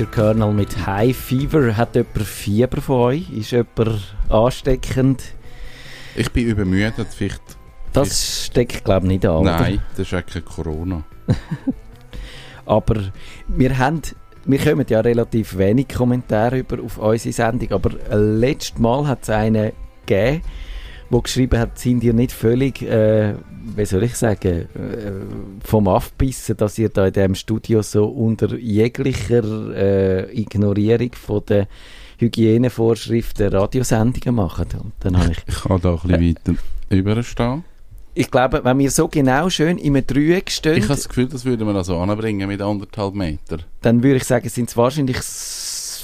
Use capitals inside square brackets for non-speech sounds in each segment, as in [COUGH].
Peter Kernel mit High Fever. Hat jemand Fieber von euch? Ist jemand ansteckend? Ich bin übermüdet, vielleicht. Das steckt, glaube ich, nicht an. Nein, oder? das ist ja kein Corona. [LAUGHS] aber wir haben wir kommen ja relativ wenig Kommentare über auf unsere Sendung, aber letztes Mal hat es einen gegeben, der geschrieben hat, sind ihr nicht völlig, äh, wie soll ich sagen, äh, vom Aufbissen, dass ihr da in diesem Studio so unter jeglicher äh, Ignorierung von der Hygienevorschriften Radiosendungen macht. Und dann habe ich, ich kann da ein bisschen äh, weiter überstehen. Ich glaube, wenn wir so genau schön im Dreieck stehen... Ich habe das Gefühl, das würden wir also anbringen mit anderthalb Meter. Dann würde ich sagen, sind es wahrscheinlich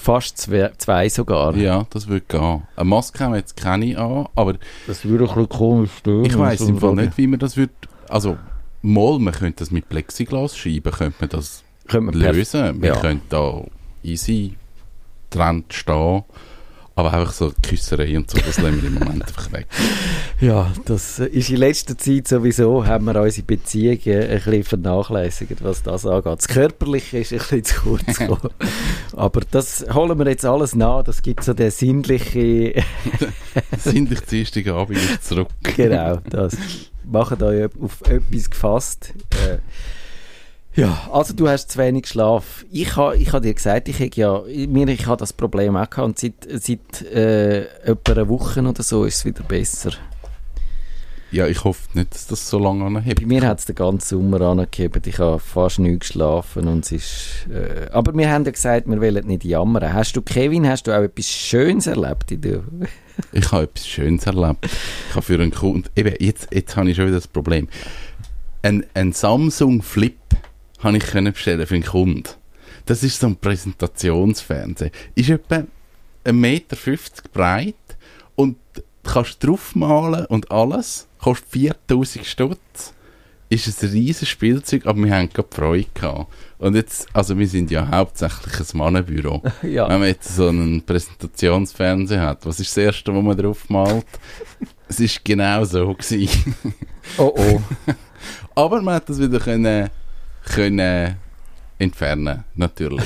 fast zwei, zwei, sogar. Ja, das würde gehen. Eine Maske haben wir jetzt keine an, aber... Das würde ein bisschen komisch stehen. Ich weiss im Fall nicht, wie man das würde... Also, mal, man könnte das mit Plexiglas schreiben, könnte man das könnte man lösen. Man ja. könnte da easy dran stehen aber einfach so Küsserei und so, das lassen wir im Moment einfach weg. Ja, das ist in letzter Zeit sowieso, haben wir unsere Beziehungen ein bisschen vernachlässigt, was das angeht. Das Körperliche ist ein bisschen zu kurz [LAUGHS] gekommen. Aber das holen wir jetzt alles nach, das gibt so den sinnlichen... [LAUGHS] Sinnlich Dienstag Abend zurück. genau, das. Machen euch auf etwas gefasst. Äh, ja, also du hast zu wenig Schlaf. Ich habe ich ha dir gesagt, ich habe ja, mir, ich habe das Problem auch gehabt und seit, seit äh, etwa einer Woche oder so ist es wieder besser. Ja, ich hoffe nicht, dass das so lange anhebt. Bei mir hat es den ganzen Sommer angehebt. Ich habe fast nicht geschlafen und es ist... Äh, aber wir haben ja gesagt, wir wollen nicht jammern. Hast du, Kevin, hast du auch etwas Schönes erlebt in der... [LAUGHS] ich habe etwas Schönes erlebt. Ich habe für einen Kunden... Eben, jetzt, jetzt habe ich schon wieder das Problem. Ein, ein Samsung Flip habe ich können bestellen für einen Kunden. Das ist so ein Präsentationsfernsehen. Ist etwa 1,50 Meter breit und kannst draufmalen und alles. Kostet 4000 Stutz. Ist ein riesiges Spielzeug, aber wir haben gerade Freude gehabt. Und jetzt, also wir sind ja hauptsächlich ein Mannenbüro. [LAUGHS] ja. Wenn man jetzt so einen Präsentationsfernsehen hat, was ist das Erste, was man drauf malt? [LAUGHS] es ist genau so gewesen. oh oh. [LAUGHS] aber man hat das wieder können können entfernen, natürlich.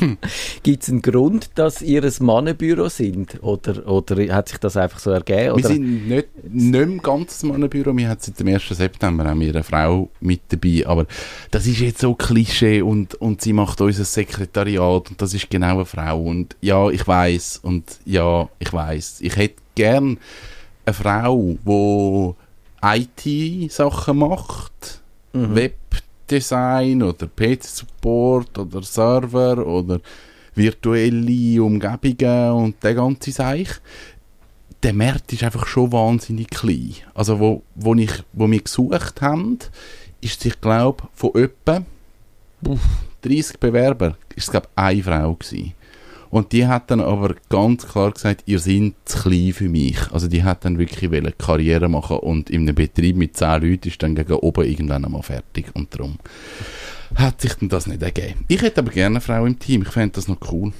[LAUGHS] Gibt es einen Grund, dass ihr ein Mannenbüro sind? Oder, oder hat sich das einfach so ergeben? Wir sind nicht, nicht mehr ganz ein Mannenbüro. Wir haben seit dem 1. September haben wir eine Frau mit dabei. Aber das ist jetzt so Klischee und, und sie macht unser Sekretariat und das ist genau eine Frau. Und ja, ich weiß und ja, ich weiß. Ich hätte gern eine Frau, die IT-Sachen macht, mhm. Web Webdesign oder PC-Support oder Server oder virtuelle Umgebungen und der ganze Seich. Der Markt ist einfach schon wahnsinnig klein. Also wo, wo, ich, wo wir gesucht haben, ist ich glaube von etwa 30 Bewerber ist es glaube eine Frau gewesen. Und die hat dann aber ganz klar gesagt, ihr seid zu klein für mich. Also die hat dann wirklich eine Karriere machen und in einem Betrieb mit 10 Leuten ist dann gegen oben irgendwann einmal fertig. Und darum hat sich dann das nicht ergeben. Ich hätte aber gerne eine Frau im Team. Ich fände das noch cool.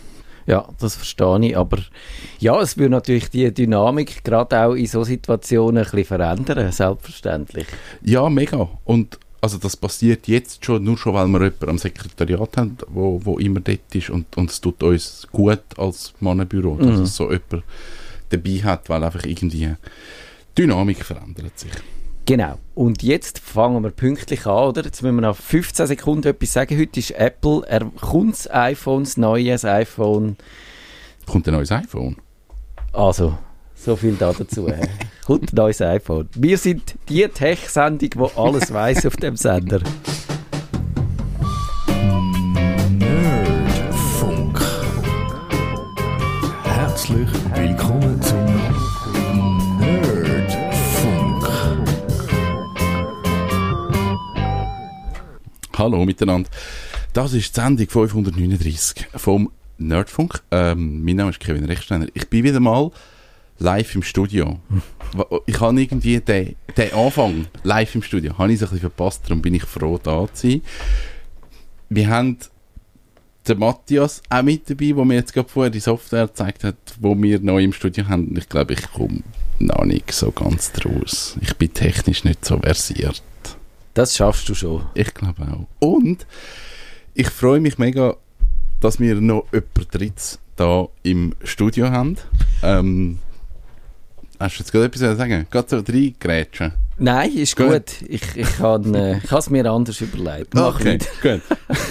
Ja, das verstehe ich. Aber ja, es würde natürlich die Dynamik gerade auch in so Situationen ein bisschen verändern, selbstverständlich. Ja, mega. Und also das passiert jetzt schon, nur schon, weil wir jemanden am Sekretariat haben, wo, wo immer dort ist und, und es tut uns gut als Mannenbüro, dass mhm. es so jemand dabei hat, weil einfach irgendwie die Dynamik verändert sich. Genau. Und jetzt fangen wir pünktlich an, oder? Jetzt müssen wir nach 15 Sekunden etwas sagen. Heute ist Apple, er kommt das iPhone, das neue iPhone. Kommt ein neues iPhone? Also, so viel da dazu. [LAUGHS] Kommt ein neues iPhone. Wir sind die Tech-Sendung, die alles weiß auf dem Sender. Nerdfunk. Herzlich willkommen zum Nerdfunk. Hallo miteinander. Das ist die Sendung 539 vom Nerdfunk. Ähm, mein Name ist Kevin Rechtsteiner. Ich bin wieder mal live im Studio. Ich habe irgendwie den, den Anfang live im Studio, habe ich so ein bisschen verpasst, darum bin ich froh, da zu sein. Wir haben den Matthias auch mit dabei, wo mir jetzt gerade vorher die Software gezeigt hat, wo wir neu im Studio haben. Ich glaube, ich komme noch nicht so ganz draus. Ich bin technisch nicht so versiert. Das schaffst du schon. Ich glaube auch. Und ich freue mich mega dass wir noch jemand drittes da im Studio haben. Ähm, hast du jetzt gerade etwas zu sagen? Gerade so drei Grätschen. Nein, ist Gut. gut. Ich, ich kann äh, ich es mir anders überlegt. Mach Okay, gut.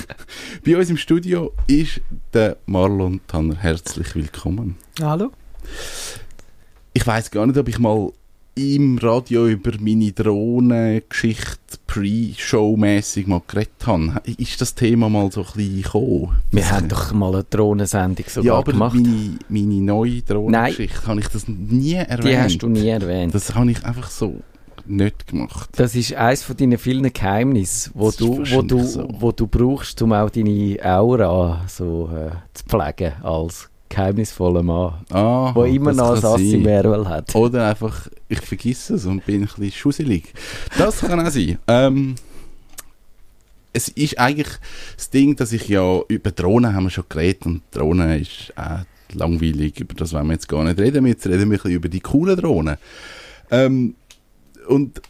[LAUGHS] Bei uns im Studio ist der Marlon Tanner. Herzlich willkommen. Hallo? Ich weiß gar nicht, ob ich mal im Radio über meine Drohnengeschichte pre-show-mässig mal geredet habe. Ist das Thema mal so ein bisschen gekommen? Wir haben doch mal eine Drohnensendung sogar ja, aber gemacht. meine, meine neue Drohnengeschichte, habe ich das nie erwähnt. Die hast du nie erwähnt. Das, Das habe ich einfach so nicht gemacht. ist eines von deinen vielen Geheimnissen, wo Das du, wo, du, so. wo du brauchst, um auch deine Aura so äh, zu pflegen als geheimnisvoller Mann, Ah, der immer noch ein Ass im Ärmel hat. Oder einfach, ich vergesse es und bin ein bisschen schusselig. Das kann auch sein. Ähm, es ist eigentlich das Ding, dass ich ja über Drohnen haben wir schon geredet und Drohnen ist auch langweilig, über das wollen wir jetzt gar nicht reden. Jetzt reden wir ein bisschen über die coolen Drohnen. Ähm, und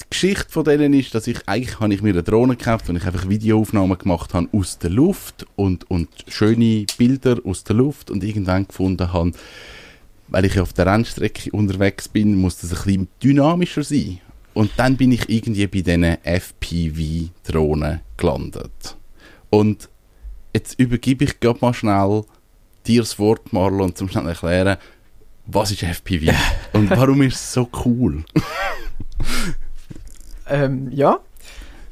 die Geschichte von denen ist, dass ich eigentlich habe ich mir eine Drohne gekauft, und ich einfach Videoaufnahmen gemacht habe aus der Luft und, und schöne Bilder aus der Luft und irgendwann gefunden habe, weil ich auf der Rennstrecke unterwegs bin, muss das ein bisschen dynamischer sein. Und dann bin ich irgendwie bei diesen FPV-Drohnen gelandet. Und jetzt übergebe ich gerade mal schnell dir das Wort, Marlon, zum schnell erklären, was ist FPV [LAUGHS] und warum ist es so cool? Ähm, ja.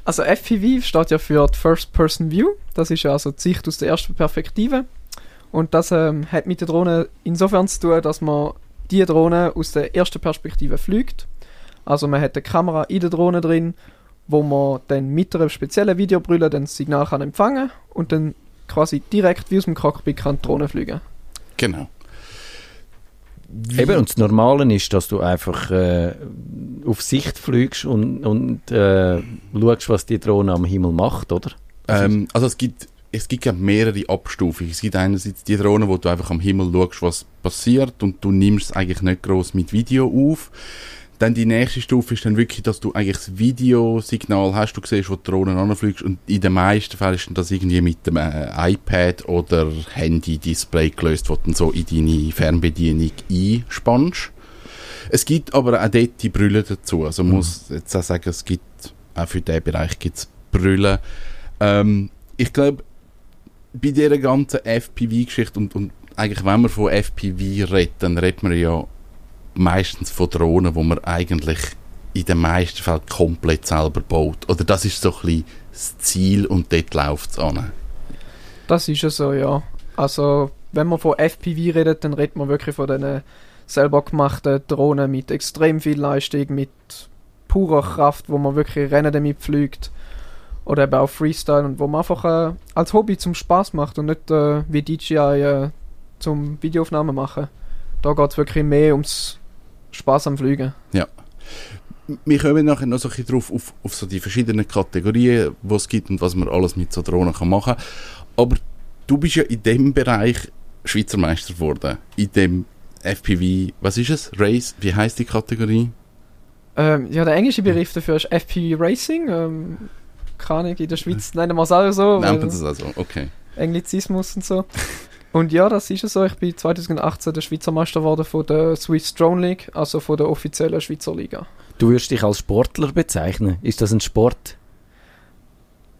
Also FPV steht ja für die First Person View. Das ist ja also die Sicht aus der ersten Perspektive. Und das ähm, hat mit der Drohne insofern zu tun, dass man die Drohne aus der ersten Perspektive fliegt. Also man hat eine Kamera in der Drohne drin, wo man dann mit einer speziellen Videobrille dann das Signal kann empfangen und dann quasi direkt wie aus dem Cockpit kann die Drohne fliegen. Genau. Eben, und das Normale ist, dass du einfach äh, auf Sicht fliegst und, und äh, schaust, was die Drohne am Himmel macht, oder? Ähm, also es gibt, es gibt ja mehrere Abstufungen. Es gibt einerseits die Drohnen, wo du einfach am Himmel schaust, was passiert und du nimmst es eigentlich nicht groß mit Video auf. Dann die nächste Stufe ist dann wirklich, dass du eigentlich das Videosignal hast, du siehst, wo die Drohne anfliegst und in den meisten Fällen ist dann das irgendwie mit dem äh, iPad oder Handy-Display gelöst, wo du dann so in deine Fernbedienung einspannst. Es gibt aber auch dort die Brille dazu. Also man muss jetzt auch sagen, es gibt auch für diesen Bereich gibt's Brille. Ähm, ich glaube, bei dieser ganzen FPV-Geschichte und, und eigentlich, wenn man von FPV redet, dann redet man ja meistens von Drohnen, wo man eigentlich in den meisten Fällen komplett selber baut. Oder das ist so ein bisschen das Ziel und dort läuft es an. Das ist ja so, ja. Also, wenn man von FPV redet, dann redet man wirklich von den selber gemachten Drohnen mit extrem viel Leistung, mit purer Kraft, wo man wirklich Rennen damit fliegt. Oder eben auch Freestyle und wo man einfach äh, als Hobby zum Spaß macht und nicht äh, wie DJI äh, zum Videoaufnahmen machen. Da geht es wirklich mehr ums Spaß am Fliegen. Wir kommen nachher noch so ein bisschen drauf auf, auf so die verschiedenen Kategorien, die es gibt und was man alles mit so Drohnen kann machen kann. Aber du bist ja in dem Bereich Schweizer Meister geworden. In dem FPV, was ist es? Race? Wie heißt die Kategorie? Ähm, ja, der englische Begriff dafür ist FPV Racing. Ähm, keine Ahnung, in der Schweiz nennen wir es auch so. Weil- man das also? Okay. Anglizismus und so. [LAUGHS] Und ja, das ist es so. Ich bin 2018 der Schweizer Meister geworden von der Swiss Drone League, also von der offiziellen Schweizer Liga. Du würdest dich als Sportler bezeichnen. Ist das ein Sport?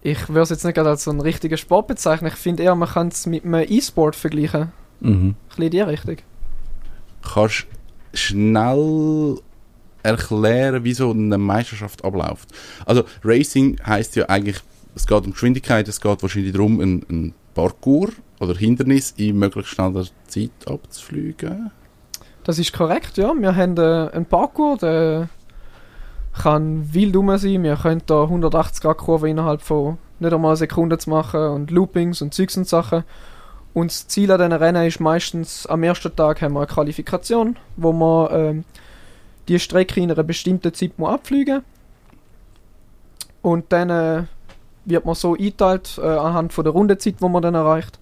Ich würde es jetzt nicht gerade als so einen richtigen Sport bezeichnen. Ich finde eher, man kann es mit einem E-Sport vergleichen. Mhm. Ein bisschen in die Richtung. Kannst schnell erklären, wie so eine Meisterschaft abläuft? Also Racing heißt ja eigentlich, es geht um Geschwindigkeit, es geht wahrscheinlich darum, ein, ein Parcours oder Hindernis in möglichst schneller Zeit abzufliegen. Das ist korrekt, ja. Wir haben äh, einen Parkour, der kann wild rum sein. Wir können da 180 Grad Kurve innerhalb von nicht einmal Sekunden zu machen und Loopings und Zeugs und Sachen. Und das Ziel an diesen Rennen ist meistens, am ersten Tag haben wir eine Qualifikation, wo man ähm, die Strecke in einer bestimmten Zeit muss abfliegen Und dann äh, wird man so eingeteilt äh, anhand von der Rundenzeit, wo man dann erreicht.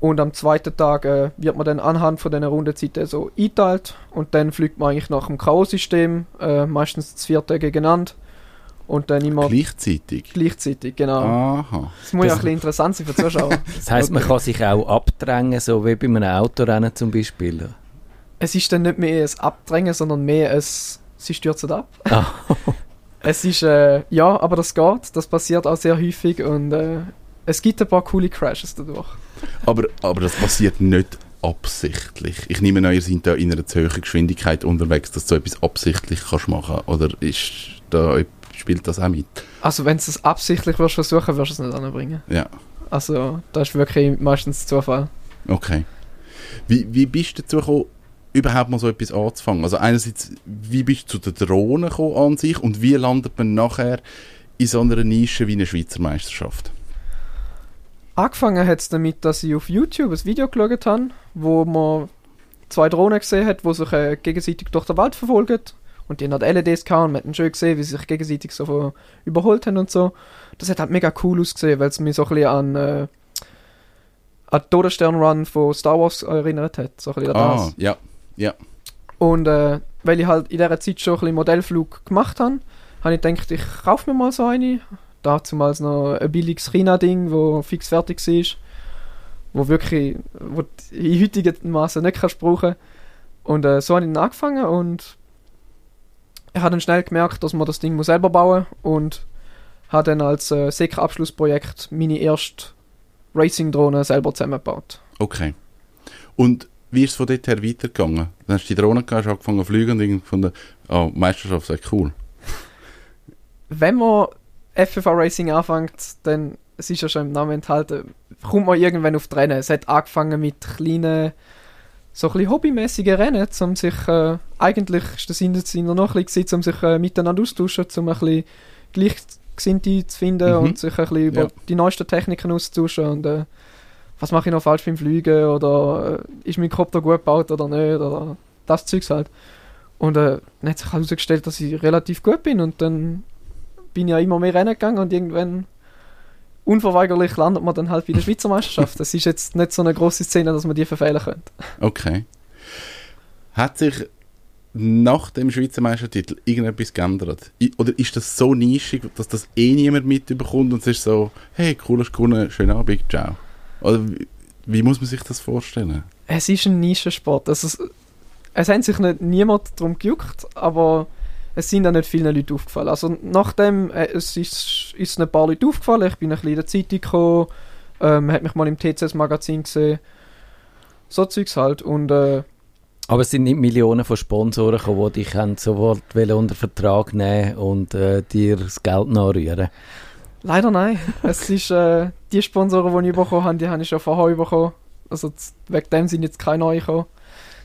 Und am zweiten Tag äh, wird man dann anhand von diesen Rundenzeiten so eingeteilt und dann fliegt man eigentlich nach dem K.O.-System, äh, meistens das vierte gegeneinander. und dann immer Gleichzeitig? gleichzeitig, genau. Aha. Das muss ja ein bisschen interessant sein für die Zuschauer. [LAUGHS] Das heisst, man kann sich auch abdrängen, so wie bei einem Autorennen zum Beispiel. es ist dann nicht mehr ein Abdrängen, sondern mehr ein sie stürzen ab. Ah. [LAUGHS] Es ist, äh, ja, aber das geht, das passiert auch sehr häufig und äh, es gibt ein paar coole Crashes dadurch. Aber, aber das passiert nicht absichtlich. Ich nehme an, ihr seid da in einer zu hohen Geschwindigkeit unterwegs, dass du etwas absichtlich kannst machen Oder ist da, spielt das auch mit? Also wenn du es absichtlich würdest versuchen, wirst du es nicht anbringen. Ja, Also das ist wirklich meistens Zufall. okay. Wie, wie bist du dazu gekommen, überhaupt mal so etwas anzufangen? Also einerseits, wie bist du zu der Drohne gekommen an sich und wie landet man nachher in so einer Nische wie eine Schweizer Meisterschaft? Angefangen hat es damit, dass ich auf YouTube ein Video geschaut habe, wo man zwei Drohnen gesehen hat, die sich äh, gegenseitig durch den Wald verfolgen. Und die haben halt LEDs gehabt und man hat schön gesehen, wie sie sich gegenseitig so überholt haben und so. Das hat halt mega cool ausgesehen, weil es mich so ein bisschen an, äh, an den Todesstern-Run von Star Wars erinnert hat. So ein bisschen an Ah, das. ja, ja. Und äh, weil ich halt in dieser Zeit schon ein bisschen Modellflug gemacht habe, habe ich gedacht, ich kaufe mir mal so eine. Dazumals noch ein billiges China-Ding, wo fix fertig ist. Wo wirklich, wo in heutigen Maße nicht kannst brauchen. Und äh, so habe ich dann angefangen und ich habe dann schnell gemerkt, dass man das Ding muss selber bauen und habe dann als äh, SEC-Abschlussprojekt meine erste Racing-Drohne selber zusammengebaut. Okay. Und wie ist es von dort her weitergegangen? Dann hast du die Drohne gehabt, hast angefangen zu fliegen und irgendwie von der oh, Meisterschaft sagt cool. wenn man FFA Racing anfängt, dann, es ist ja schon im Namen enthalten, kommt man irgendwann auf die Rennen. Es hat angefangen mit kleinen, so ein bisschen hobbymäßigen Rennen, um sich, äh, eigentlich ist der Sinn des Sinn noch ein bisschen, um sich äh, miteinander austauschen, um ein bisschen Gleichgesinnte zu finden Mhm. und sich ein bisschen über Ja. die neuesten Techniken auszutauschen und äh, was mache ich noch falsch beim Fliegen oder äh, ist mein Kopter gut gebaut oder nicht oder das Zeugs halt. Und äh, dann hat sich herausgestellt, dass ich relativ gut bin und dann bin ja immer mehr Rennen gegangen und irgendwann unverweigerlich landet man dann halt bei der Schweizer Meisterschaft. [LAUGHS] Das ist jetzt nicht so eine große Szene, dass man die verfehlen könnte. Okay. Hat sich nach dem Schweizer Meistertitel irgendetwas geändert? Oder ist das so nischig, dass das eh niemand mitbekommt und es ist so, hey, cool, hast gewonnen, schönen Abend, ciao. Oder wie, wie muss man sich das vorstellen? Es ist ein Nischensport. Also, es, es hat sich nicht niemand darum gejuckt, aber es sind auch nicht vielen Leuten aufgefallen. Also nachdem äh, es ist, ist ein paar Leute aufgefallen, ich bin ein bisschen in der Zeitung gekommen, ähm, hat mich mal im TCS-Magazin gesehen, so Zeugs halt und äh, Aber es sind nicht Millionen von Sponsoren gekommen, die dich haben sofort unter Vertrag nehmen und äh, dir das Geld nachrühren. Leider nein. es ist, äh, die Sponsoren, die ich bekommen habe, die habe ich schon vorher bekommen. Also wegen dem sind jetzt keine neuen gekommen.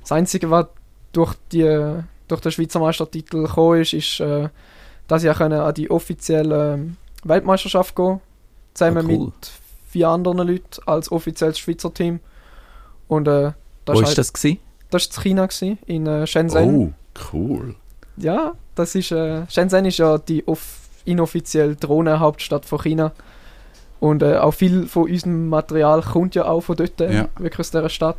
Das Einzige, was durch, die, durch den Schweizer Meistertitel gekommen ist, ist, äh, dass ich können an die offizielle ähm, Weltmeisterschaft gehen Zusammen Ah, cool. mit vier anderen Leuten als offizielles Schweizer Team. Und äh, das Wo ist ist das gewesen? das in China, gewesen, in äh, Shenzhen. Oh, cool. Ja, das ist äh, Shenzhen ist ja die off inoffizielle Drohnenhauptstadt von China. Und äh, auch viel von unserem Material kommt ja auch von dort, Ja. wirklich aus dieser Stadt.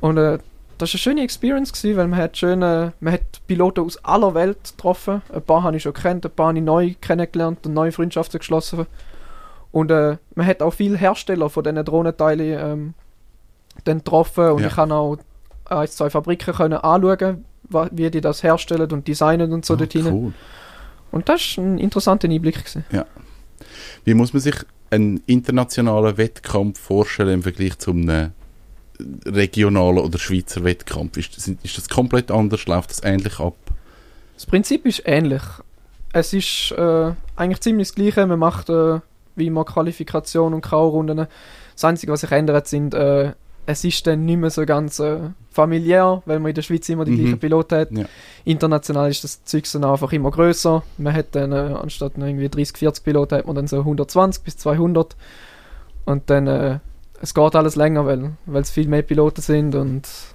Und äh, das war eine schöne Experience, gewesen, weil man hat, schöne, man hat Piloten aus aller Welt getroffen. Ein paar habe ich schon kennt, ein paar habe ich neu kennengelernt und neue Freundschaften geschlossen. Und äh, man hat auch viele Hersteller von diesen Drohnenteilen ähm, dann getroffen. Und Ja. ich kann auch ein, zwei Fabriken können anschauen, wie die das herstellen und designen und so Ah, dort hinein. cool. Und das war ein interessanter Einblick. Gewesen. Wie muss man sich einen internationalen Wettkampf vorstellen im Vergleich zu einem regionalen oder Schweizer Wettkampf? Ist das, ist das komplett anders? Läuft das ähnlich ab? Das Prinzip ist ähnlich. Es ist äh, eigentlich ziemlich das Gleiche. Man macht äh, wie immer Qualifikation und K.O.-Runden. Das Einzige, was sich ändert, sind, äh, es ist dann nicht mehr so ganz äh, familiär, weil man in der Schweiz immer die Mhm. gleichen Piloten hat. Ja. International ist das Zeug dann einfach immer größer. Man hat dann äh, anstatt irgendwie 30, 40 Piloten, hat man dann so 120 bis 200. Und dann, äh, es geht alles länger, weil weil es viel mehr Piloten sind und es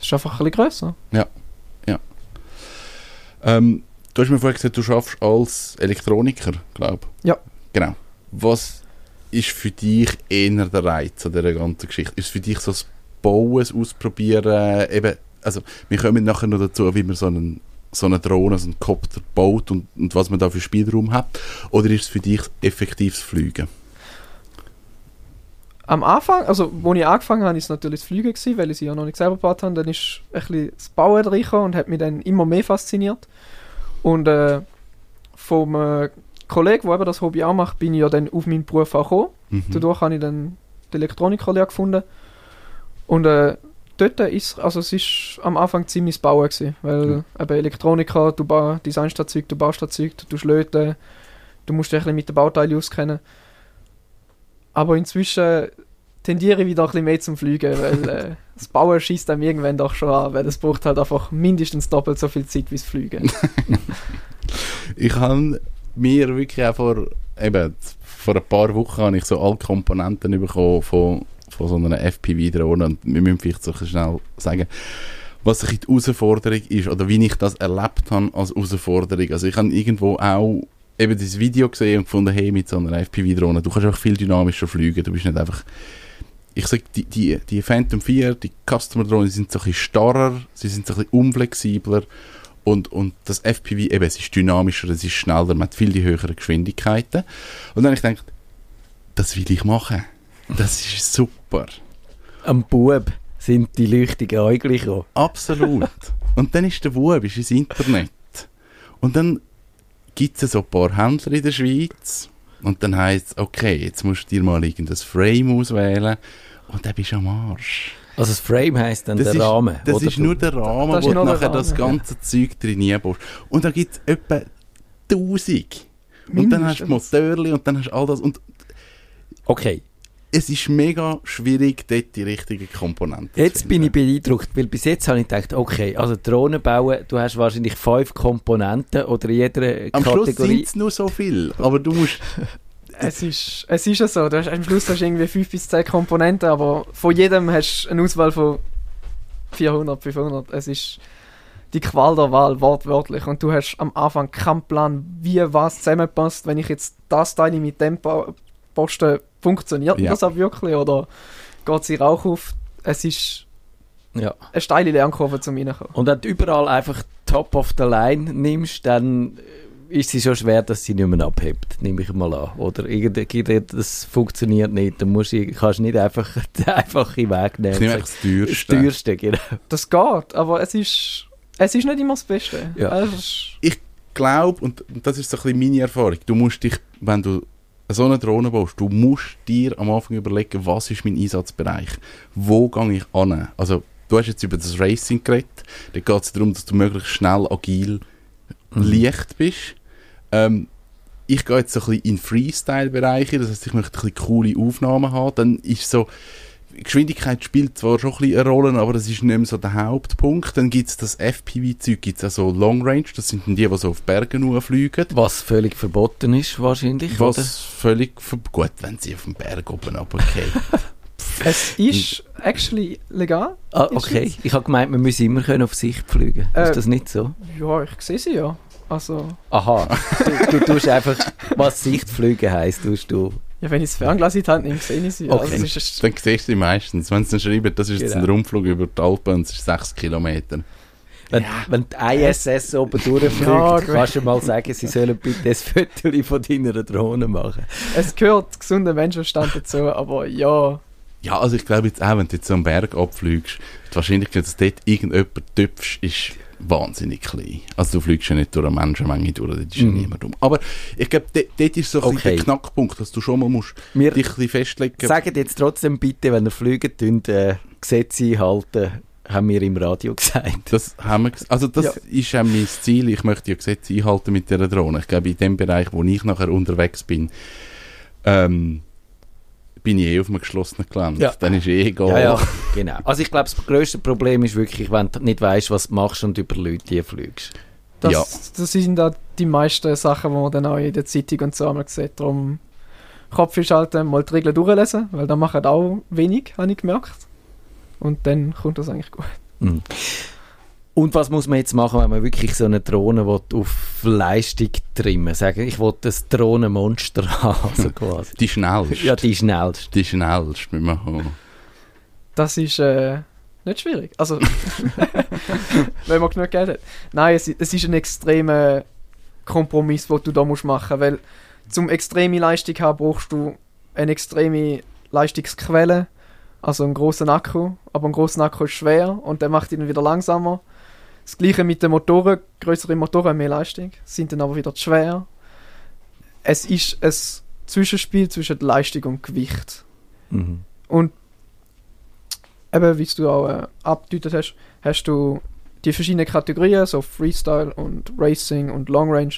ist einfach ein bisschen größer. Ähm, du hast mir vorhin gesagt, du schaffst als Elektroniker, glaube ich. Ja. Genau. Was ist für dich eher der Reiz an dieser ganzen Geschichte? Ist es für dich so das Bauen, das Ausprobieren? Eben, also, wir kommen nachher noch dazu, wie man so einen so eine Drohne, so einen Kopter baut und, und was man da für Spielraum hat? Oder ist es für dich effektives Fliegen? Am Anfang, also wo ich angefangen habe, ist es natürlich das Fliegen gewesen, weil ich sie ja noch nicht selber gebaut habe. Dann ist ein bisschen das Bauen reingekommen und hat mich dann immer mehr fasziniert. Und äh, vom äh, Kollegen, der eben das Hobby auch macht, bin ich ja dann auf meinen Beruf auch gekommen. Mhm. Dadurch habe ich dann die Elektronikerlehre gefunden. Und äh, dort ist also es ist am Anfang ziemlich das Bauen gewesen, weil eben Elektroniker, du ba designst das Zeug, du baust das Zeug, du löten, du musst dich ein bisschen mit den Bauteilen auskennen. Aber inzwischen tendiere ich wieder ein bisschen mehr zum Fliegen, weil äh, [LAUGHS] das Bauen schießt einem irgendwann doch schon an, weil es braucht halt einfach mindestens doppelt so viel Zeit wie das Fliegen. [LAUGHS] Ich habe mir wirklich auch vor, eben, vor ein paar Wochen habe ich so alle Komponenten bekommen von, von so einer FPV-Drohne und wir müssen vielleicht so schnell sagen, was ich die Herausforderung ist oder wie ich das erlebt habe als Herausforderung. Also ich habe irgendwo auch eben dieses Video gesehen und gefunden, hey, mit so einer FPV-Drohne, du kannst einfach viel dynamischer fliegen, du bist nicht einfach ich sage, die, die, die Phantom 4, die Customer-Drohnen, sind so ein bisschen starrer, sie sind so ein bisschen unflexibler und, und das FPV, eben, es ist dynamischer, es ist schneller, man hat viel die höheren Geschwindigkeiten. Und dann habe ich gedacht, das will ich machen. Das ist super. Am Bub sind die leuchtigen Äugel gekommen. Absolut. und dann ist der Wub ist ins Internet. Und dann gibt es so ein paar Händler in der Schweiz. Und dann heisst es, okay, jetzt musst du dir mal irgendein Frame auswählen. Und dann bist du am Arsch. Also das Frame heisst dann Das der ist, Rahmen. Das ist nur der Rahmen, Das wo du nachher das Rahmen, ganze Zeug drin baust. Und da gibt es etwa 1000. Und dann hast du. Motörli und dann hast du all das. Und Okay, es ist mega schwierig, dort die richtigen Komponenten jetzt zu bin ich beeindruckt, weil bis jetzt habe ich gedacht, okay, also Drohnen bauen, du hast wahrscheinlich fünf Komponenten oder jeder Am Schluss sind Kategorie. es nur so viel. Aber du musst. [LAUGHS] Es ist, es ist ja so, du hast, am Schluss hast du irgendwie 5 bis 10 Komponenten, aber von jedem hast du eine Auswahl von 400, 500. Es ist die Qual der Wahl, wortwörtlich. Und du hast am Anfang keinen Plan, wie was zusammenpasst. Wenn ich jetzt das Teil mit dem Posten, funktioniert Ja. das auch wirklich oder geht sie Rauch auf? Es ist Ja. eine steile Lernkurve zum Reinkommen. Und wenn du überall einfach Top of the Line nimmst, dann ist es schon schwer, dass sie nicht mehr abhebt, nehme ich mal an. Oder irgendwie, das funktioniert nicht. Dann musst du, kannst du nicht einfach [LAUGHS] den einfachen Weg Ich nehmen. nehme und einfach das teuerste. Das teuerste, genau. Das geht, aber es ist, es ist nicht immer das Beste. Ja. Es ist, glaube, und das ist so ein bisschen meine Erfahrung, du musst dich, wenn du so eine Drohne baust, du musst dir am Anfang überlegen, was ist mein Einsatzbereich? Wo gehe ich an? Also, du hast jetzt über das Racing geredet, da geht es darum, dass du möglichst schnell, agil, Mhm. leicht bist. Ähm, ich gehe jetzt so ein bisschen in Freestyle-Bereiche, das heißt, ich möchte ein bisschen coole Aufnahmen haben, dann ist so, Geschwindigkeit spielt zwar schon ein bisschen eine Rolle, aber das ist nicht mehr so der Hauptpunkt. Dann gibt es das FPV-Zeug, gibt es auch so Long Range, das sind dann die, die so auf Bergen fliegen. Was völlig verboten ist, wahrscheinlich. Was Oder? völlig gut, wenn sie auf den Berg oben runterfallen. [LAUGHS] es ist actually legal. Ah, okay. Schweiz. Ich habe gemeint, wir müssen immer können auf Sicht fliegen. Äh, ist das nicht so? Ja, ich sehe sie ja. Also, Aha. du, du tust einfach, was Sichtflüge heisst, tust du. Ja, wenn ich das Fernglas in die Hand nehme, sehe ich sie. Okay. Also, es ist, dann siehst du sie meistens. Wenn sie dann schreiben, das ist jetzt ein Genau. Rundflug über die Alpen und es ist 6 Kilometer. Wenn, wenn die ISS oben durchfliegt, Ja, kannst du mal sagen, sie sollen bitte ein Foto von deiner Drohne machen. es gehört gesunder Menschenverstand dazu, aber ja, Ja, also ich glaube jetzt auch, wenn du jetzt so einen Berg abfliegst, die Wahrscheinlichkeit, dass dort irgendjemand tüpfst, ist wahnsinnig klein. Also du fliegst ja nicht durch eine Menschenmenge durch, das ist ja Mhm. niemand um. Aber ich glaube, dort, ist so ein Okay. der Knackpunkt, dass du schon mal musst Wir dich ein festlegen sagen jetzt trotzdem bitte, wenn ihr fliegt, tun, äh, Gesetze einhalten, haben wir im Radio gesagt. Das haben wir, also das Ja. ist auch mein Ziel. Ich möchte ja Gesetze einhalten mit dieser Drohne. Ich glaube, in dem Bereich, wo ich nachher unterwegs bin, ähm, bin ich eh auf einem geschlossenen Gelände. Ja. Dann ist eh egal. Ja, ja, [LAUGHS] genau. Also ich glaube, das grösste Problem ist wirklich, wenn du nicht weißt, was du machst und über Leute hier fliegst. das, Ja. das sind da die meisten Sachen, die man dann auch in der Zeitung und so einmal sieht. Darum Kopf schalten, mal die Regeln durchlesen, weil da machen auch wenig, habe ich gemerkt. Und dann kommt das eigentlich gut. Mhm. Und was muss man jetzt machen, wenn man wirklich so eine Drohne will, auf Leistung trimmen Sagen, ich will das Drohnenmonster [LAUGHS] haben, so quasi. Die schnellste. ja, die schnellste. Die schnellste mit haben. Das ist äh, nicht schwierig. Also, [LAUGHS] wenn man genug Geld hat. Nein, es, es ist ein extremer Kompromiss, den du da musst machen weil zum extreme Leistung haben brauchst du eine extreme Leistungsquelle, also einen großen Akku, aber ein großen Akku ist schwer und der macht ihn wieder langsamer. Das gleiche mit den Motoren, größere Motoren haben mehr Leistung, sind dann aber wieder zu schwer. Es ist ein Zwischenspiel zwischen Leistung und Gewicht. Mhm. Und eben, wie du auch äh, abgedeutet hast, hast du die verschiedenen Kategorien, so Freestyle und Racing und Long Range.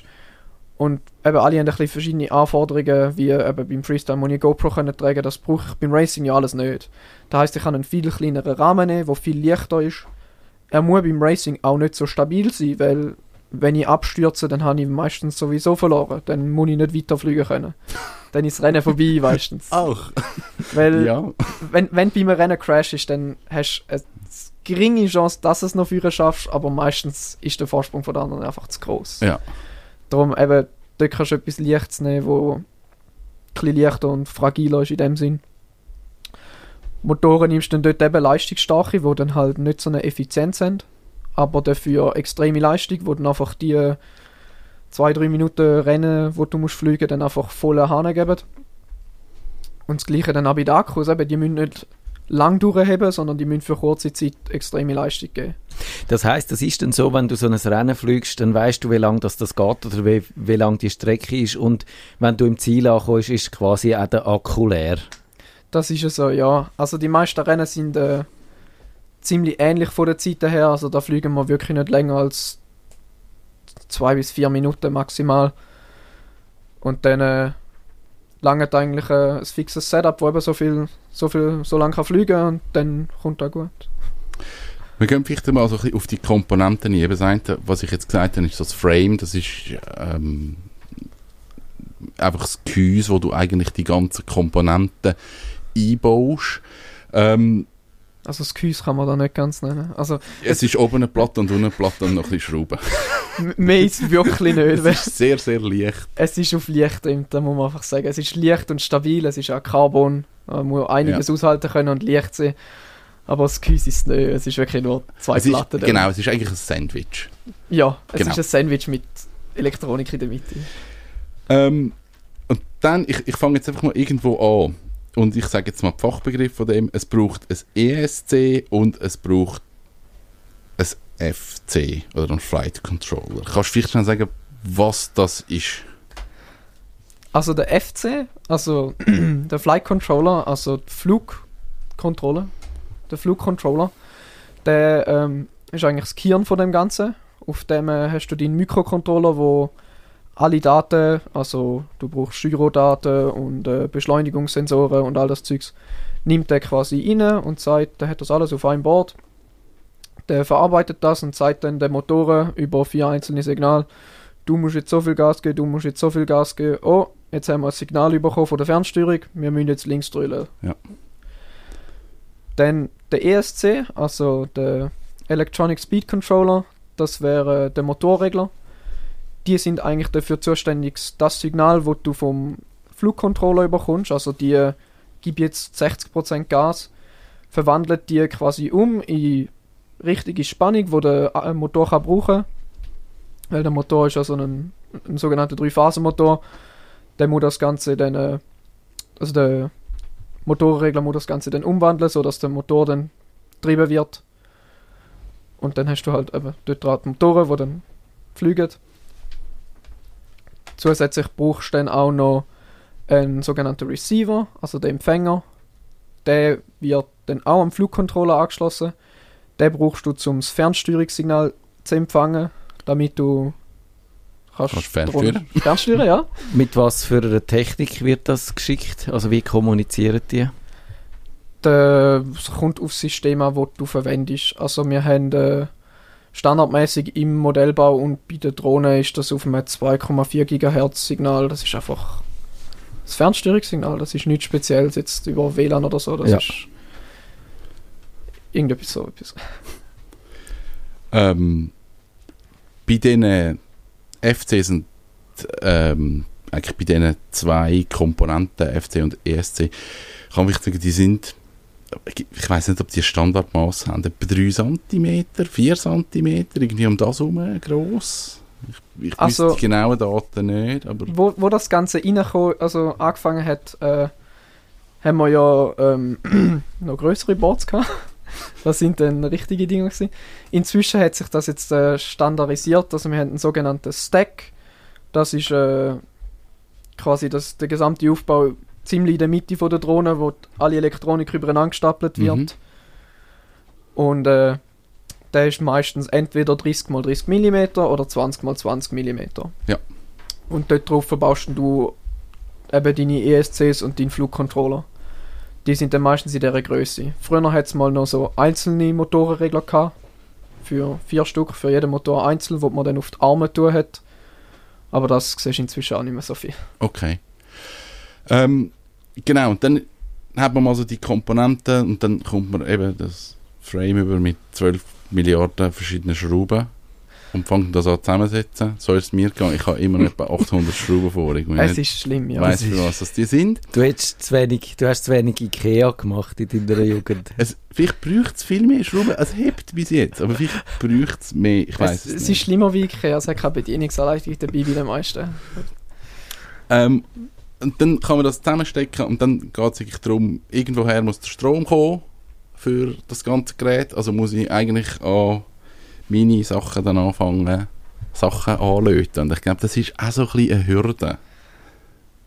Und eben alle haben ein bisschen verschiedene Anforderungen, wie eben beim Freestyle muss ich GoPro können tragen, das brauche ich beim Racing ja alles nicht. Das heisst, ich kann einen viel kleineren Rahmen nehmen, der viel leichter ist. Er muss beim Racing auch nicht so stabil sein, weil wenn ich abstürze, dann habe ich meistens sowieso verloren. Dann muss ich nicht weiterfliegen können. [LAUGHS] dann ist das Rennen vorbei meistens. Auch. Weil Ja. wenn, wenn du bei einem Rennen crashst, dann hast du eine geringe Chance, dass du es noch früher schaffst, aber meistens ist der Vorsprung von den anderen einfach zu groß. Ja. Darum eben, dort kannst du etwas Leichtes nehmen, wo ein bisschen leichter und fragiler ist in dem Sinn. Motoren nimmst dann dort eben leistungsstarke, die dann halt nicht so eine Effizienz haben, aber dafür extreme Leistung, wo dann einfach die zwei, drei Minuten Rennen, wo du musst fliegen, dann einfach volle Hahn geben. Und das gleiche dann auch bei den Akkus, eben, die müssen nicht lang durchheben, sondern die müssen für kurze Zeit extreme Leistung geben. Das heißt, das ist dann so, wenn du so ein Rennen fliegst, dann weißt du, wie lang das, das geht oder wie, wie lang die Strecke ist und wenn du im Ziel ankommst, ist quasi auch der Akku leer. Das ist so, ja. Also die meisten Rennen sind äh, ziemlich ähnlich von der Zeit her. Also da fliegen wir wirklich nicht länger als zwei bis vier Minuten maximal. Und dann äh, langt eigentlich äh, ein fixes Setup, wo eben so viel, so viel, so lang kann fliegen und dann kommt das gut. Wir gehen vielleicht mal so ein bisschen auf die Komponenten ein. Das was ich jetzt gesagt habe, ist das Frame. Das ist ähm, einfach das Gehäuse, wo du eigentlich die ganzen Komponenten einbaust. Ähm, Also das Gehäuse kann man da nicht ganz nennen. Also es ist oben eine Platte und unten eine Platte und noch ein bisschen Schrauben. mehr ist es wirklich nicht. Es ist sehr, sehr leicht. Es ist auf Licht da muss man einfach sagen. Es ist leicht und stabil, es ist auch Carbon. Man muss einiges aushalten können und leicht sein. Aber das Gehäuse ist es nicht. Es ist wirklich nur zwei Es ist, Platten. drin. genau, es ist eigentlich ein Sandwich. Ja, es Genau. ist ein Sandwich mit Elektronik in der Mitte. Ähm, und dann, ich, ich fange jetzt einfach mal irgendwo an. Und ich sage jetzt mal den Fachbegriff von dem. Es braucht ein ESC und es braucht ein FC oder ein Flight Controller. Kannst du vielleicht schnell sagen, was das ist? Also der FC, also [CLEARS THROAT] der Flight Controller, also die Flugkontrolle, der Flugcontroller, der ähm, ist eigentlich das Kern von dem Ganzen. Auf dem äh, hast du deinen Mikrocontroller, wo alle Daten, also du brauchst Gyrodaten und äh, Beschleunigungssensoren und all das Zeugs, nimmt der quasi rein und sagt, der hat das alles auf einem Board. Der verarbeitet das und zeigt dann den Motoren über vier einzelne Signale, du musst jetzt so viel Gas geben, du musst jetzt so viel Gas geben. Oh, jetzt haben wir ein Signal bekommen von der Fernsteuerung, wir müssen jetzt links drüllen. Ja. Dann der ESC, also der Electronic Speed Controller, das wäre der Motorregler. Die sind eigentlich dafür zuständig, das Signal, wo du vom Flugcontroller bekommst, also die äh, gib jetzt 60% Gas, verwandelt die quasi um in richtige Spannung, wo der äh, Motor kann brauchen weil der Motor ist ja so ein, ein sogenannter Drei-Phasen-Motor. Der muss das Ganze dann, äh, also der Motorregler muss das Ganze dann umwandeln, sodass der Motor dann getrieben wird. Und dann hast du halt eben dort die Motoren, die dann fliegen. Zusätzlich brauchst du dann auch noch einen sogenannten Receiver, also den Empfänger. Der wird dann auch am Flugcontroller angeschlossen. Den brauchst du, um das Fernsteuerungssignal zu empfangen, damit du kannst Kannst fernsteuern. Fernsteuern, ja. [LAUGHS] Mit was für einer Technik wird das geschickt? Also wie kommunizieren die? Es kommt auf das System an, das du verwendest. Also wir haben äh, standardmäßig im Modellbau und bei den Drohnen ist das auf einem 2,4 GHz Signal. Das ist einfach das Fernsteuerungssignal. Das ist nichts Spezielles jetzt über WLAN oder so. Das Ja. ist irgendetwas so etwas. [LAUGHS] Ähm, bei diesen FC sind ähm, eigentlich bei diesen zwei Komponenten, FC und ESC, kann ich sagen, die sind ich, weiß nicht, ob die Standardmaß haben, etwa 3 cm, 4 cm, irgendwie um das herum gross. Ich, ich Also- wüsste die genauen Daten nicht, aber wo, wo das Ganze reingekommen, also angefangen hat, äh, haben wir ja ähm, [CLEARS THROAT] noch größere Boards gehabt. [LAUGHS] Das sind dann richtige Dinge gewesen. Inzwischen hat sich das jetzt äh, standardisiert, also wir haben einen sogenannten Stack. Das ist äh, quasi das, der gesamte Aufbau ziemlich in der Mitte von der Drohne, wo alle Elektronik übereinander gestapelt wird. Mhm. Und äh, der ist meistens entweder 30 x 30 mm oder 20 x 20 mm. Ja. Und dort drauf verbaust du eben deine ESCs und deinen Flugcontroller. Die sind dann meistens in dieser Größe. Früher hat es mal noch so einzelne Motorenregler gehabt. Für vier Stück, für jeden Motor einzeln, wo man dann auf die Arme tun hat. Aber das siehst du inzwischen auch nicht mehr so viel. okay. Ähm, genau, und dann hat man mal so die Komponenten und dann kommt man eben das Frame über mit 12 Milliarden verschiedenen Schrauben und fängt das an zusammensetzen. So ist es mir gegangen. Ich habe immer noch etwa 800 Schrauben vor. Ich Es weiß ist schlimm, ja. weiss, für was das die sind. Du, hättest zu wenig, du hast zu wenig Ikea gemacht in deiner Jugend. Es, vielleicht bräuchte es viel mehr Schrauben. Es hebt bis jetzt, aber vielleicht bräuchte es mehr. Ich weiß es, es, es ist schlimmer wie Ikea, es hat keine Bedienungsanleitung dabei bei den meisten. Ähm, und dann kann man das zusammenstecken und dann geht es eigentlich darum, irgendwoher muss der Strom kommen für das ganze Gerät. Also muss ich eigentlich an meine Sachen dann anfangen, Sachen anlöten. Und ich glaube, das ist auch so ein bisschen eine Hürde.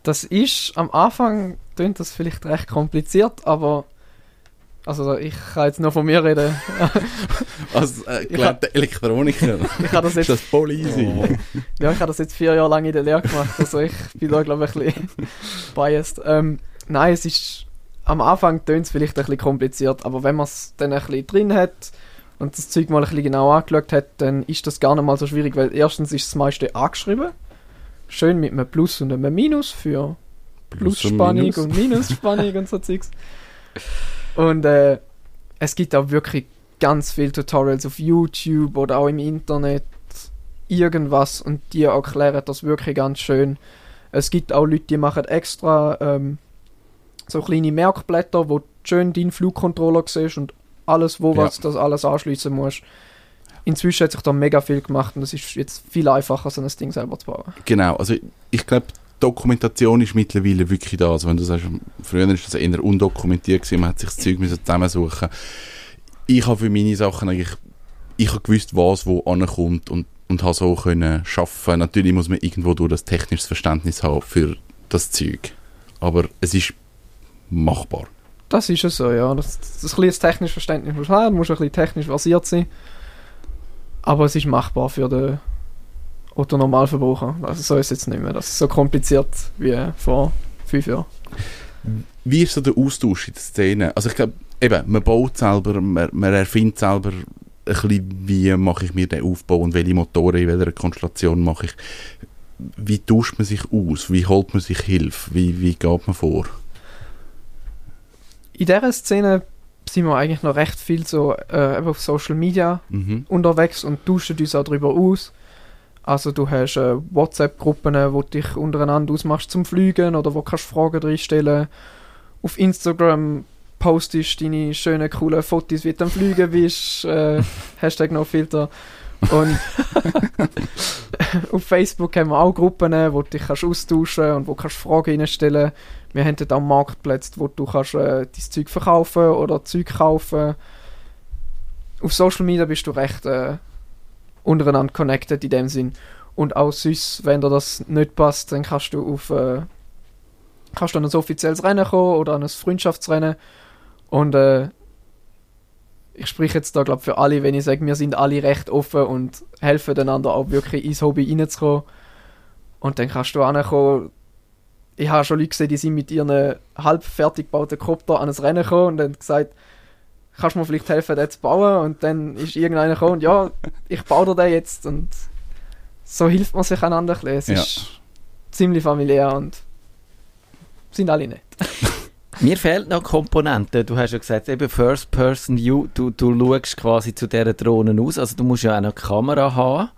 Das ist am Anfang klingt das vielleicht recht kompliziert, aber also ich kann jetzt nur von mir reden. [LAUGHS] Als äh, gelernter Elektroniker Ich habe das ist jetzt, das voll easy. ja, ich habe das jetzt vier Jahre lang in der Lehre gemacht, also ich bin da glaube ich ein bisschen [LAUGHS] biased. Ähm, nein, es ist am Anfang tönt es vielleicht ein bisschen kompliziert, aber wenn man es dann ein bisschen drin hat und das Zeug mal ein bisschen genau angeschaut hat, dann ist das gar nicht mal so schwierig, weil erstens ist das meiste angeschrieben, schön mit einem Plus und einem Minus für Plus und Plusspannung Minus. und Minusspannung und so Zeugs. [LAUGHS] Und äh, es gibt auch wirklich ganz viele Tutorials auf YouTube oder auch im Internet, irgendwas und die erklären das wirklich ganz schön. Es gibt auch Leute, die machen extra ähm, so kleine Merkblätter, wo du schön deinen Flugcontroller siehst und alles, wo Ja. was das alles anschließen musst. Inzwischen hat sich da mega viel gemacht und es ist jetzt viel einfacher, so ein Ding selber zu bauen. Genau, also ich glaube, Dokumentation ist mittlerweile wirklich da. Also wenn du sagst, früher ist das eher undokumentiert gewesen, man hat sich das Zeug zusammensuchen. Ich habe für meine Sachen eigentlich, ich habe gewusst, was wo ankommt und, und habe so können schaffen. Natürlich muss man irgendwo durch das technisches Verständnis haben für das Zeug. Aber es ist machbar. Das ist es so, ja. Das, das, ein bisschen das technische Verständnis muss haben, du musst ein bisschen technisch versiert sein. Aber es ist machbar für den Otto-Normalverbraucher. Also so ist es jetzt nicht mehr. Das ist so kompliziert wie vor fünf Jahren. Wie ist so der Austausch in der Szene? Also ich glaube, eben, man baut selber, man, man erfindet selber ein bisschen, wie mache ich mir den Aufbau und welche Motoren, in welcher Konstellation mache ich. Wie tauscht man sich aus? Wie holt man sich Hilfe? Wie, wie geht man vor? In dieser Szene sind wir eigentlich noch recht viel so äh, auf Social Media Mhm. unterwegs und tauschen uns auch darüber aus. Also du hast äh, WhatsApp-Gruppen, wo du dich untereinander ausmachst zum Fliegen oder wo kannst Fragen reinstellen. Auf Instagram postest deine schönen, coolen Fotos, wie du am Fliegen bist. Äh, [LAUGHS] Hashtag no filter. Und [LAUGHS] auf Facebook haben wir auch Gruppen, wo du dich kannst austauschen und wo kannst Fragen reinstellen. Wir haben dort auch Marktplätze, wo du kannst äh, dein Zeug verkaufen oder Zeug kaufen. Auf Social Media bist du recht äh, untereinander connected in dem Sinn. Und auch sonst, wenn dir das nicht passt, dann kannst du auf äh, kannst du an ein offizielles Rennen kommen oder an ein Freundschaftsrennen. Und äh, ich spreche jetzt da glaube für alle, wenn ich sage, wir sind alle recht offen und helfen einander auch wirklich ins Hobby reinzukommen. Und dann kannst du ankommen. Ich habe schon Leute gesehen, die sind mit ihren halb fertig gebauten Kopter an ein Rennen gekommen und haben gesagt, kannst du mir vielleicht helfen, den zu bauen? Und dann ist irgendeiner gekommen und ja, ich baue dir den jetzt. Und so hilft man sich einander ein bisschen. Es Ja. ist ziemlich familiär und sind alle nett. [LAUGHS] Mir fehlt noch Komponenten. Du hast ja gesagt, eben First Person View, du, du schaust quasi zu dieser Drohne aus. Also du musst ja auch eine Kamera haben.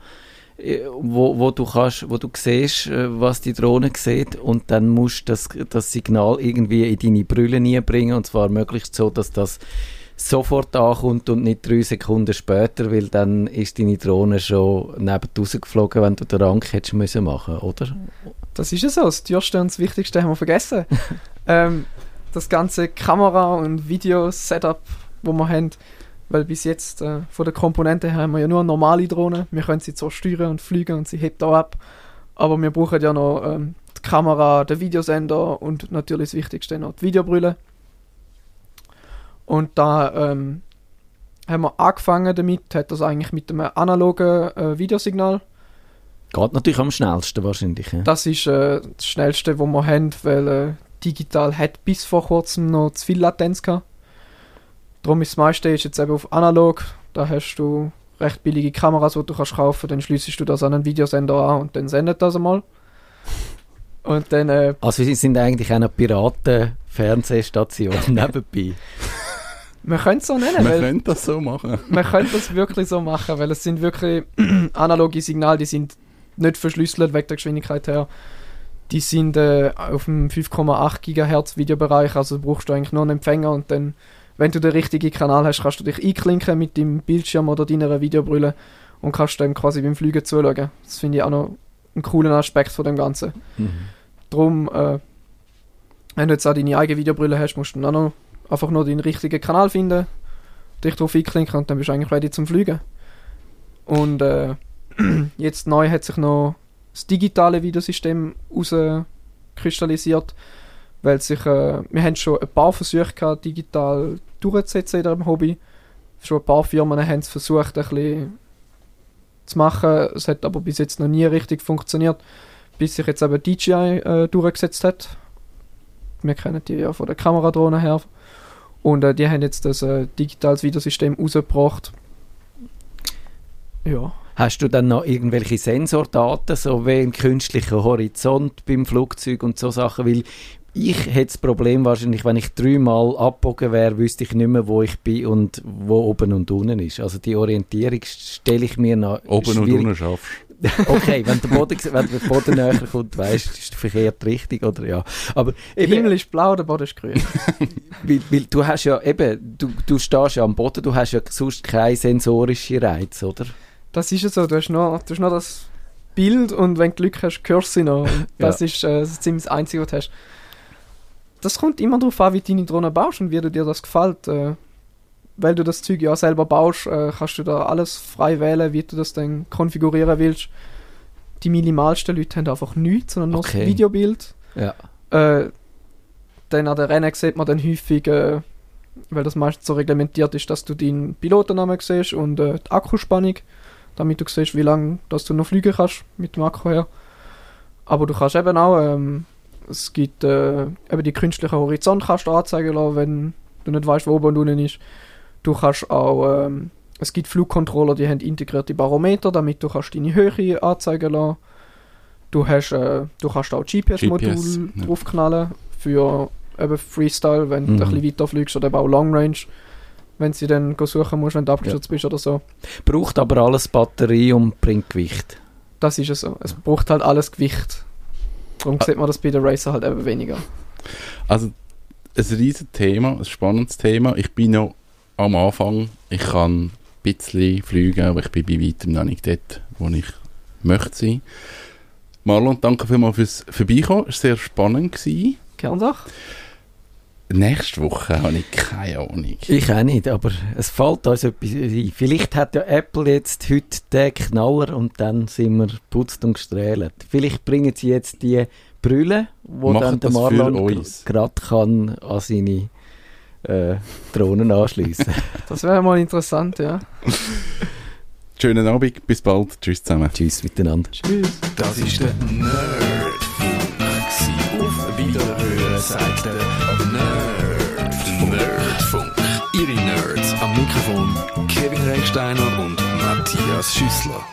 äh, wo, wo du kannst, wo du siehst, äh, was die Drohne sieht und dann musst du das, das Signal irgendwie in deine Brille bringen und zwar möglichst so, dass das sofort ankommt und nicht drei Sekunden später, weil dann ist deine Drohne schon neben rausgeflogen, wenn du den Rang hättest müssen machen, oder? Das ist ja so. Das Teuerste und das Wichtigste haben wir vergessen. [LAUGHS] ähm, das ganze Kamera- und Video-Setup, wo wir haben, weil bis jetzt äh, von der Komponente her haben wir ja nur normale Drohnen. Wir können sie zwar steuern und fliegen und sie hebt auch ab, aber wir brauchen ja noch ähm, die Kamera, den Videosender und natürlich das Wichtigste noch die Videobrille. Und da ähm, haben wir angefangen damit, hat das eigentlich mit einem analogen äh, Videosignal. Geht natürlich am schnellsten wahrscheinlich. Ja? Das ist äh, das schnellste, wo wir haben, weil äh, digital hat bis vor kurzem noch zu viel Latenz gehabt. Darum ist das meiste ist jetzt eben auf analog. Da hast du recht billige Kameras, die du kannst kaufen. Dann schließt du das an einen Videosender an und dann sendet das einmal. [LAUGHS] Und dann äh, Also sie sind eigentlich auch noch Piraten-Fernsehstationen [LAUGHS] nebenbei. Man könnte es so nennen, Man könnte das so machen. man könnte das wirklich so machen, weil es sind wirklich [CLEARS THROAT] analoge Signale, die sind nicht verschlüsselt wegen der Geschwindigkeit her. Die sind äh, auf dem 5,8 GHz Videobereich, also brauchst du eigentlich nur einen Empfänger und dann, wenn du den richtigen Kanal hast, kannst du dich einklinken mit dem Bildschirm oder deiner Videobrille und kannst dann quasi beim Fliegen zuschauen. Das finde ich auch noch einen coolen Aspekt von dem Ganzen. Mhm. Drum, äh, wenn du jetzt auch deine eigene Videobrille hast, musst du dann auch noch einfach nur den richtigen Kanal finden, dich drauf einklinken und dann bist du eigentlich ready zum Fliegen. Und äh, [CLEARS THROAT] jetzt neu hat sich noch das digitale Videosystem herauskristallisiert, weil sich, äh, wir haben schon ein paar Versuche gehabt, digital durchzusetzen in diesem Hobby. Schon ein paar Firmen haben es versucht, ein bisschen zu machen. Es hat aber bis jetzt noch nie richtig funktioniert, bis sich jetzt eben DJI äh, durchgesetzt hat. Wir kennen die ja von der Kameradrohne her. Und äh, die haben jetzt das äh, digitales Videosystem rausgebracht. Ja. Hast du dann noch irgendwelche Sensordaten, so wie ein künstlicher Horizont beim Flugzeug und so Sachen? Weil ich hätte das Problem wahrscheinlich, wenn ich dreimal abgebogen wäre, wüsste ich nicht mehr, wo ich bin und wo oben und unten ist. Also die Orientierung stelle ich mir noch Oben und schwierig- unten schaffst. Okay, wenn der Boden, wenn der Boden näher kommt, weißt du, ist verkehrt richtig, oder ja. Aber Der eben, Himmel ist blau, der Boden ist grün. [LAUGHS] weil, weil du hast ja eben, du, du stehst ja am Boden, du hast ja sonst keine sensorische Reiz, oder? Das ist ja so, du hast noch, du hast noch das Bild und wenn du Glück hast, hörst du noch. [LAUGHS] Das ist äh, ziemlich das Einzige, was du hast. Das kommt immer darauf an, wie du deine Drohne baust und wie dir das gefällt. Äh, weil du das Zeug ja selber baust, äh, kannst du da alles frei wählen, wie du das dann konfigurieren willst. Die minimalsten Leute haben einfach nichts, sondern nur Okay. das Videobild. Ja. Äh, dann an der Rennen sieht man dann häufig, äh, weil das meistens so reglementiert ist, dass du deinen Pilotennamen siehst und äh, die Akkuspannung, damit du siehst, wie lange dass du noch fliegen kannst mit dem Akku her. Aber du kannst eben auch, ähm, es gibt äh, eben die künstliche Horizont kannst du anzeigen lassen, wenn du nicht weißt, wo oben und unten ist. Du kannst auch, ähm, es gibt Flugcontroller, die haben integrierte Barometer, damit du kannst deine Höhe anzeigen lassen. Du hast, äh, du kannst auch GPS-Modul GPS, ja. draufknallen für eben Freestyle, wenn Mhm. du ein bisschen weiter fliegst oder eben auch Long Range, wenn sie dann suchen musst, wenn du abgestürzt bist oder so. Braucht aber alles Batterie und bringt Gewicht. Das ist es so. Es braucht halt alles Gewicht. Darum Ah. sieht man das bei den Racer halt eben weniger. Also, ein riesiges Thema, ein spannendes Thema. Ich bin noch am Anfang. Ich kann ein bisschen fliegen, aber ich bin bei weitem noch nicht dort, wo ich möchte sein. Marlon, danke vielmals fürs Vorbeikommen. Es war sehr spannend. Gewesen. Gern doch. Nächste Woche habe ich keine Ahnung. Ich auch nicht, aber es fällt uns etwas ein. Vielleicht hat ja Apple jetzt heute den Knaller und dann sind wir putzt und gestrahlt. Vielleicht bringen sie jetzt die Brille, wo Machen dann der Marlon gerade kann an seine äh, Drohnen anschließen. [LAUGHS] Das wäre mal interessant, ja. Schönen Abend, bis bald. Tschüss zusammen. Tschüss miteinander. Tschüss. Das ist der Nerdfunk. Auf Wiederhören sagt der Nerd. Nerdfunk. Ihre Nerds am Mikrofon Kevin Recksteiner und Matthias Schüssler.